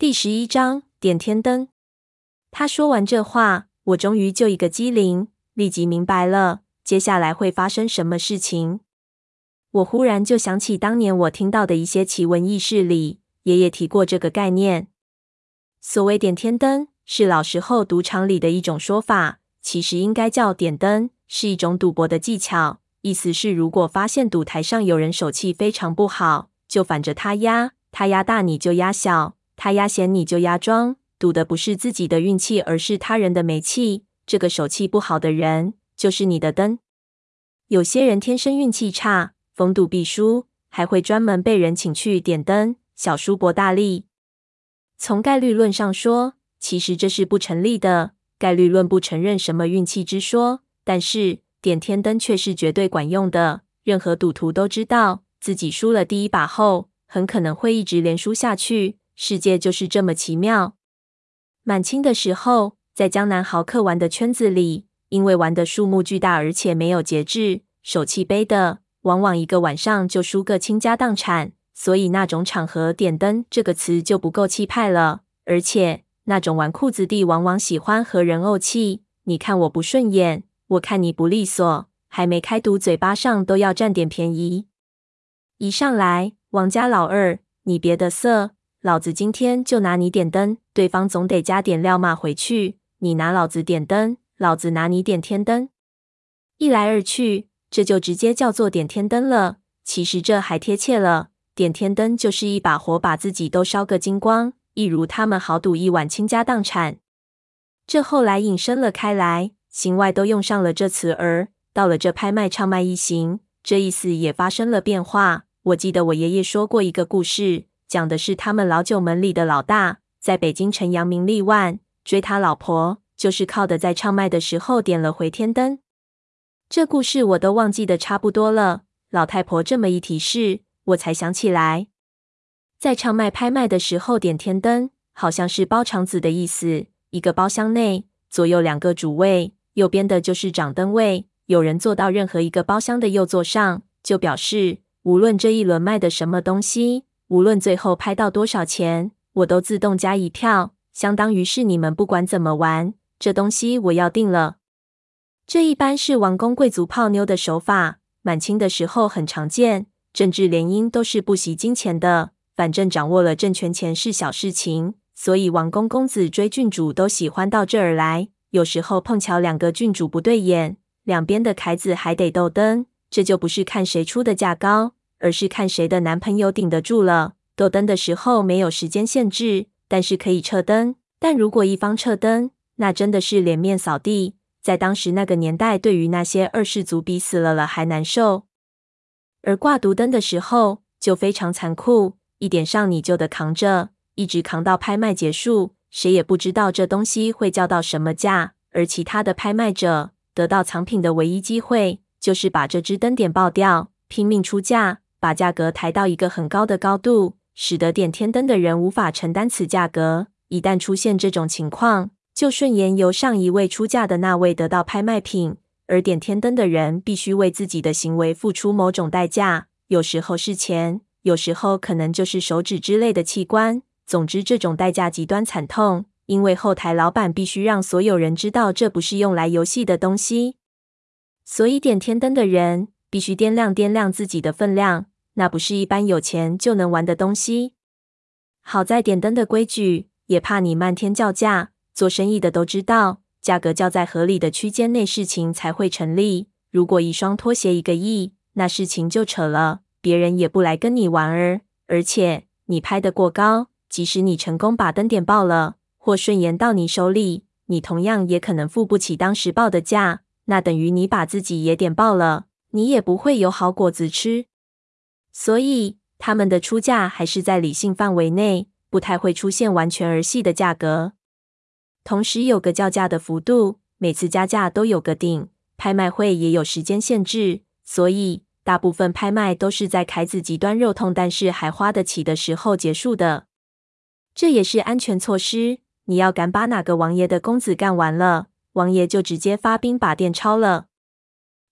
第十一章点天灯。他说完这话，我终于就一个机灵，立即明白了接下来会发生什么事情。我忽然就想起当年我听到的一些奇闻异事里，爷爷提过这个概念。所谓点天灯，是老时候赌场里的一种说法，其实应该叫点灯，是一种赌博的技巧。意思是，如果发现赌台上有人手气非常不好，就反着他压，他压大你就压小。他压闲你就压庄，赌的不是自己的运气，而是他人的霉气。这个手气不好的人就是你的灯。有些人天生运气差，逢赌必输，还会专门被人请去点灯，小输博大利。从概率论上说，其实这是不成立的。概率论不承认什么运气之说，但是点天灯却是绝对管用的。任何赌徒都知道，自己输了第一把后，很可能会一直连输下去。世界就是这么奇妙。满清的时候，在江南豪客玩的圈子里，因为玩的数目巨大，而且没有节制，手气背的，往往一个晚上就输个倾家荡产。所以那种场合“点灯”这个词就不够气派了。而且那种纨绔子弟往往喜欢和人怄气，你看我不顺眼，我看你不利索，还没开赌，嘴巴上都要占点便宜。一上来，王家老二，你别得瑟。老子今天就拿你点灯，对方总得加点料嘛回去。你拿老子点灯，老子拿你点天灯。一来二去，这就直接叫做点天灯了。其实这还贴切了，点天灯就是一把火把自己都烧个精光，一如他们豪赌一晚倾家荡产。这后来引申了开来，行外都用上了这词儿。到了这拍卖唱卖一行，这意思也发生了变化。我记得我爷爷说过一个故事。讲的是他们老九门里的老大，在北京城扬名立万，追他老婆就是靠的在唱卖的时候点了回天灯。这故事我都忘记的差不多了，老太婆这么一提示，我才想起来，在唱卖拍卖的时候点天灯，好像是包场子的意思。一个包厢内，左右两个主位，右边的就是掌灯位。有人坐到任何一个包厢的右座上，就表示无论这一轮卖的什么东西。无论最后拍到多少钱，我都自动加一票，相当于是你们不管怎么玩，这东西我要定了。这一般是王公贵族泡妞的手法，满清的时候很常见。政治联姻都是不惜金钱的，反正掌握了政权钱是小事情，所以王公公子追郡主都喜欢到这儿来。有时候碰巧两个郡主不对眼，两边的凯子还得斗灯，这就不是看谁出的价高。而是看谁的男朋友顶得住了。斗灯的时候没有时间限制，但是可以撤灯。但如果一方撤灯，那真的是脸面扫地。在当时那个年代，对于那些二世祖比死了了还难受。而挂独灯的时候就非常残酷，一点上你就得扛着，一直扛到拍卖结束。谁也不知道这东西会叫到什么价。而其他的拍卖者得到藏品的唯一机会，就是把这只灯点爆掉，拼命出价。把价格抬到一个很高的高度，使得点天灯的人无法承担此价格。一旦出现这种情况，就顺延由上一位出价的那位得到拍卖品，而点天灯的人必须为自己的行为付出某种代价，有时候是钱，有时候可能就是手指之类的器官。总之，这种代价极端惨痛，因为后台老板必须让所有人知道这不是用来游戏的东西，所以点天灯的人。必须掂量掂量自己的分量，那不是一般有钱就能玩的东西。好在点灯的规矩，也怕你漫天叫价。做生意的都知道，价格叫在合理的区间内，事情才会成立。如果一双拖鞋一个亿，那事情就扯了，别人也不来跟你玩儿。而且你拍得过高，即使你成功把灯点爆了，或顺延到你手里，你同样也可能付不起当时报的价，那等于你把自己也点爆了。你也不会有好果子吃，所以他们的出价还是在理性范围内，不太会出现完全儿戏的价格。同时有个叫价的幅度，每次加价都有个顶。拍卖会也有时间限制，所以大部分拍卖都是在凯子极端肉痛，但是还花得起的时候结束的。这也是安全措施。你要敢把哪个王爷的公子干完了，王爷就直接发兵把店抄了。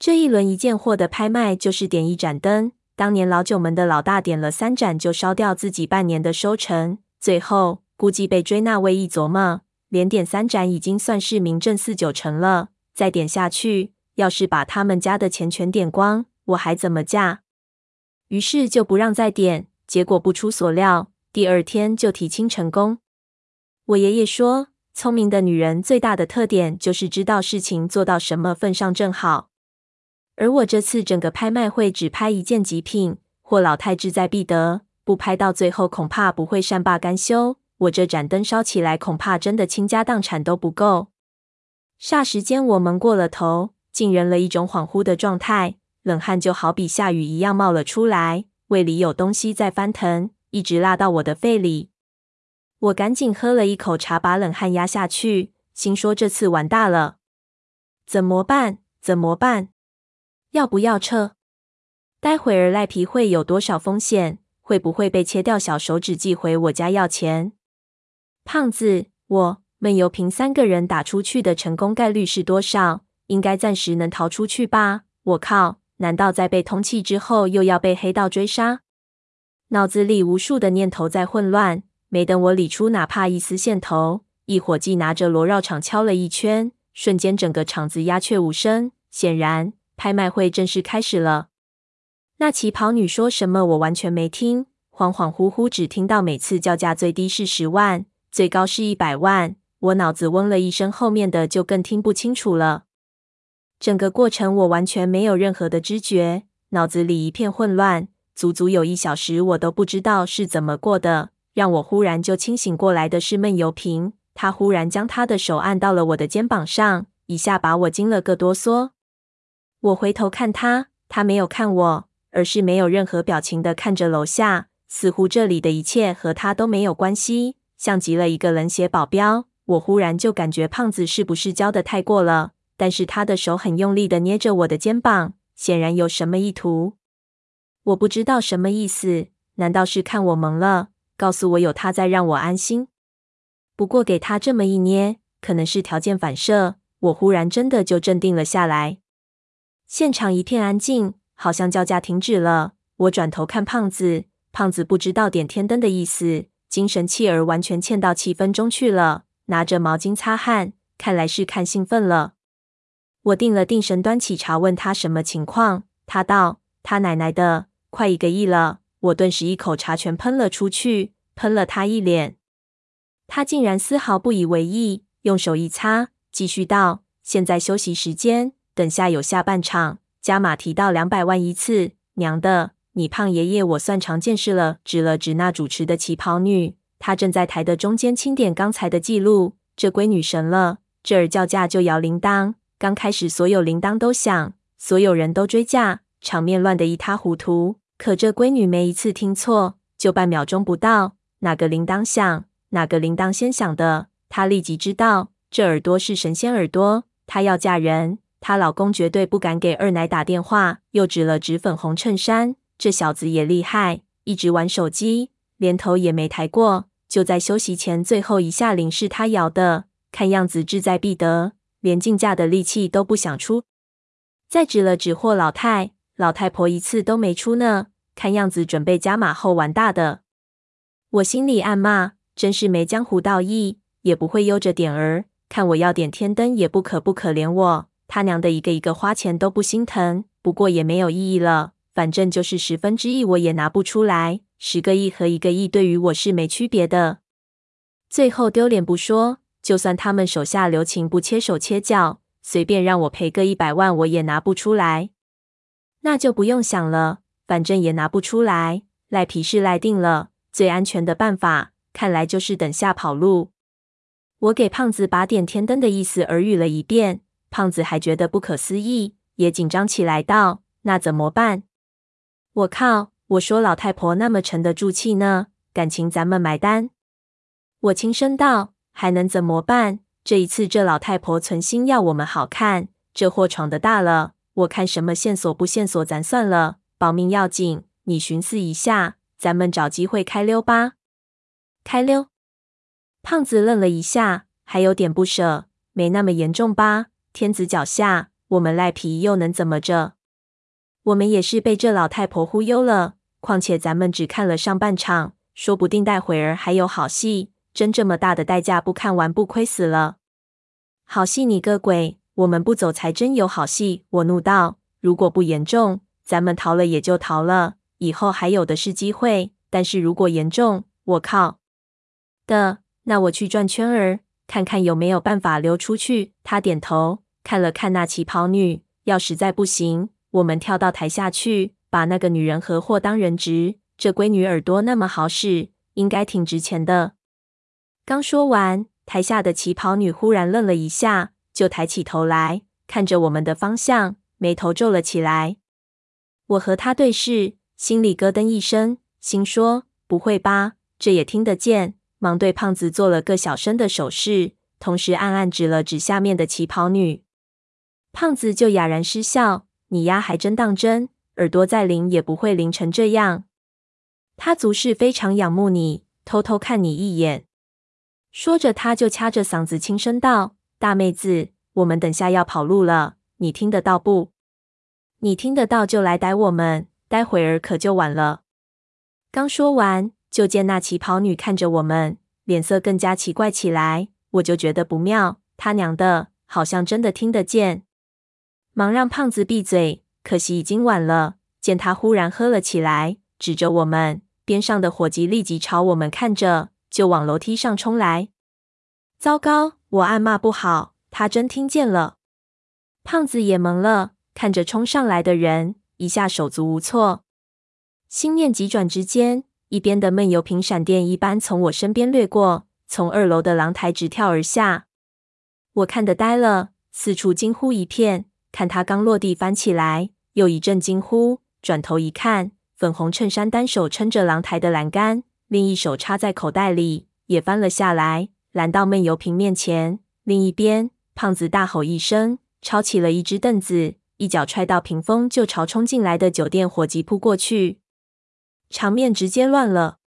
这一轮一件货的拍卖就是点一盏灯。当年老九门的老大点了三盏，就烧掉自己半年的收成。最后估计被追那位一琢磨，连点三盏已经算是名正四九成了，再点下去，要是把他们家的钱全点光，我还怎么嫁？于是就不让再点。结果不出所料，第二天就提亲成功。我爷爷说，聪明的女人最大的特点就是知道事情做到什么份上正好。而我这次整个拍卖会只拍一件极品，或老太志在必得，不拍到最后恐怕不会善罢甘休。我这盏灯烧起来，恐怕真的倾家荡产都不够。霎时间，我蒙过了头，进入了一种恍惚的状态，冷汗就好比下雨一样冒了出来，胃里有东西在翻腾，一直辣到我的肺里。我赶紧喝了一口茶，把冷汗压下去，心说这次完大了，怎么办？怎么办？要不要撤？待会儿赖皮会有多少风险？会不会被切掉小手指寄回我家要钱？胖子，我闷油瓶三个人打出去的成功概率是多少？应该暂时能逃出去吧？我靠！难道在被通气之后又要被黑道追杀？脑子里无数的念头在混乱，没等我理出哪怕一丝线头，一伙计拿着锣绕场敲了一圈，瞬间整个场子鸦雀无声。显然，拍卖会正式开始了。那旗袍女说什么？我完全没听，恍恍惚惚只听到每次叫价最低是十万。最高是一百万，我脑子嗡了一声，后面的就更听不清楚了。整个过程我完全没有任何的知觉，脑子里一片混乱，足足有一小时，我都不知道是怎么过的。让我忽然就清醒过来的是闷油瓶，他忽然将他的手按到了我的肩膀上，一下把我惊了个哆嗦。我回头看他，他没有看我，而是没有任何表情的看着楼下，似乎这里的一切和他都没有关系。像极了一个冷血保镖，我忽然就感觉胖子是不是教的太过了？但是他的手很用力的捏着我的肩膀，显然有什么意图。我不知道什么意思，难道是看我懵了，告诉我有他在让我安心？不过给他这么一捏，可能是条件反射，我忽然真的就镇定了下来。现场一片安静，好像叫价停止了。我转头看胖子，胖子不知道点天灯的意思。精神气儿完全欠到气氛中去了，拿着毛巾擦汗，看来是看兴奋了。我定了定神，端起茶问他什么情况。他道：“他奶奶的，快一个亿了！”我顿时一口茶全喷了出去，喷了他一脸。他竟然丝毫不以为意，用手一擦，继续道：“现在休息时间，等下有下半场，加码提到两百万一次。娘的！”你胖爷爷，我算长见识了。指了指那主持的旗袍女，她正在台的中间清点刚才的记录。这归女神了。这儿叫价就摇铃铛，刚开始所有铃铛都响，所有人都追价，场面乱得一塌糊涂。可这闺女没一次听错，就半秒钟不到，哪个铃铛响，哪个铃铛先响的，她立即知道。这耳朵是神仙耳朵，她要嫁人，她老公绝对不敢给二奶打电话。又指了指粉红衬衫。这小子也厉害，一直玩手机，连头也没抬过。就在休息前最后一下铃是他摇的，看样子志在必得，连竞价的力气都不想出。再指了指霍老太，老太婆一次都没出呢，看样子准备加码后玩大的。我心里暗骂，真是没江湖道义，也不会悠着点儿。看我要点天灯，也不可不可怜我，他娘的一个一个花钱都不心疼。不过也没有意义了。反正就是十分之一，我也拿不出来。十个亿和一个亿对于我是没区别的。最后丢脸不说，就算他们手下留情不切手切脚，随便让我赔个一百万，我也拿不出来。那就不用想了，反正也拿不出来。赖皮是赖定了，最安全的办法，看来就是等下跑路。我给胖子把点天灯的意思耳语了一遍，胖子还觉得不可思议，也紧张起来道：“那怎么办？”我靠！我说老太婆那么沉得住气呢，感情咱们买单。我轻声道：“还能怎么办？这一次这老太婆存心要我们好看，这祸闯的大了。我看什么线索不线索，咱算了，保命要紧。你寻思一下，咱们找机会开溜吧。开溜？”胖子愣了一下，还有点不舍。没那么严重吧？天子脚下，我们赖皮又能怎么着？我们也是被这老太婆忽悠了，况且咱们只看了上半场，说不定待会儿还有好戏。真这么大的代价不看完不亏死了？好戏你个鬼！我们不走才真有好戏！我怒道：“如果不严重，咱们逃了也就逃了，以后还有的是机会。但是如果严重，我靠的，那我去转圈儿，看看有没有办法溜出去。”他点头，看了看那旗袍女，要实在不行，我们跳到台下去，把那个女人和货当人质。这闺女耳朵那么好使，应该挺值钱的。刚说完，台下的旗袍女忽然愣了一下。就抬起头来，看着我们的方向，眉头皱了起来。我和她对视，心里咯噔一声，心说：不会吧，这也听得见？忙对胖子做了个小声的手势，同时暗暗指了指下面的旗袍女。胖子就哑然失笑：“你丫还真当真，耳朵再灵也不会灵成这样。”他足是非常仰慕你，偷偷看你一眼。说着，他就掐着嗓子轻声道。大妹子，我们等下要跑路了，你听得到不？你听得到就来逮我们，待会儿可就晚了。刚说完，就见那旗袍女看着我们，脸色更加奇怪起来。我就觉得不妙，他娘的，好像真的听得见。忙让胖子闭嘴，可惜已经晚了。见他忽然喝了起来，指着我们，边上的伙计立即朝我们看着，就往楼梯上冲来。糟糕！我暗骂不好，他真听见了。胖子也懵了，看着冲上来的人，一下手足无措。心念急转之间，一边的闷油瓶闪电一般从我身边掠过，从二楼的廊台直跳而下。我看得呆了，四处惊呼一片。看他刚落地翻起来，又一阵惊呼。转头一看，粉红衬衫单手撑着廊台的栏杆，另一手插在口袋里，也翻了下来。拦到闷油瓶面前，另一边，胖子大吼一声，抄起了一只凳子，一脚踹到屏风，就朝冲进来的酒店伙计扑过去，场面直接乱了。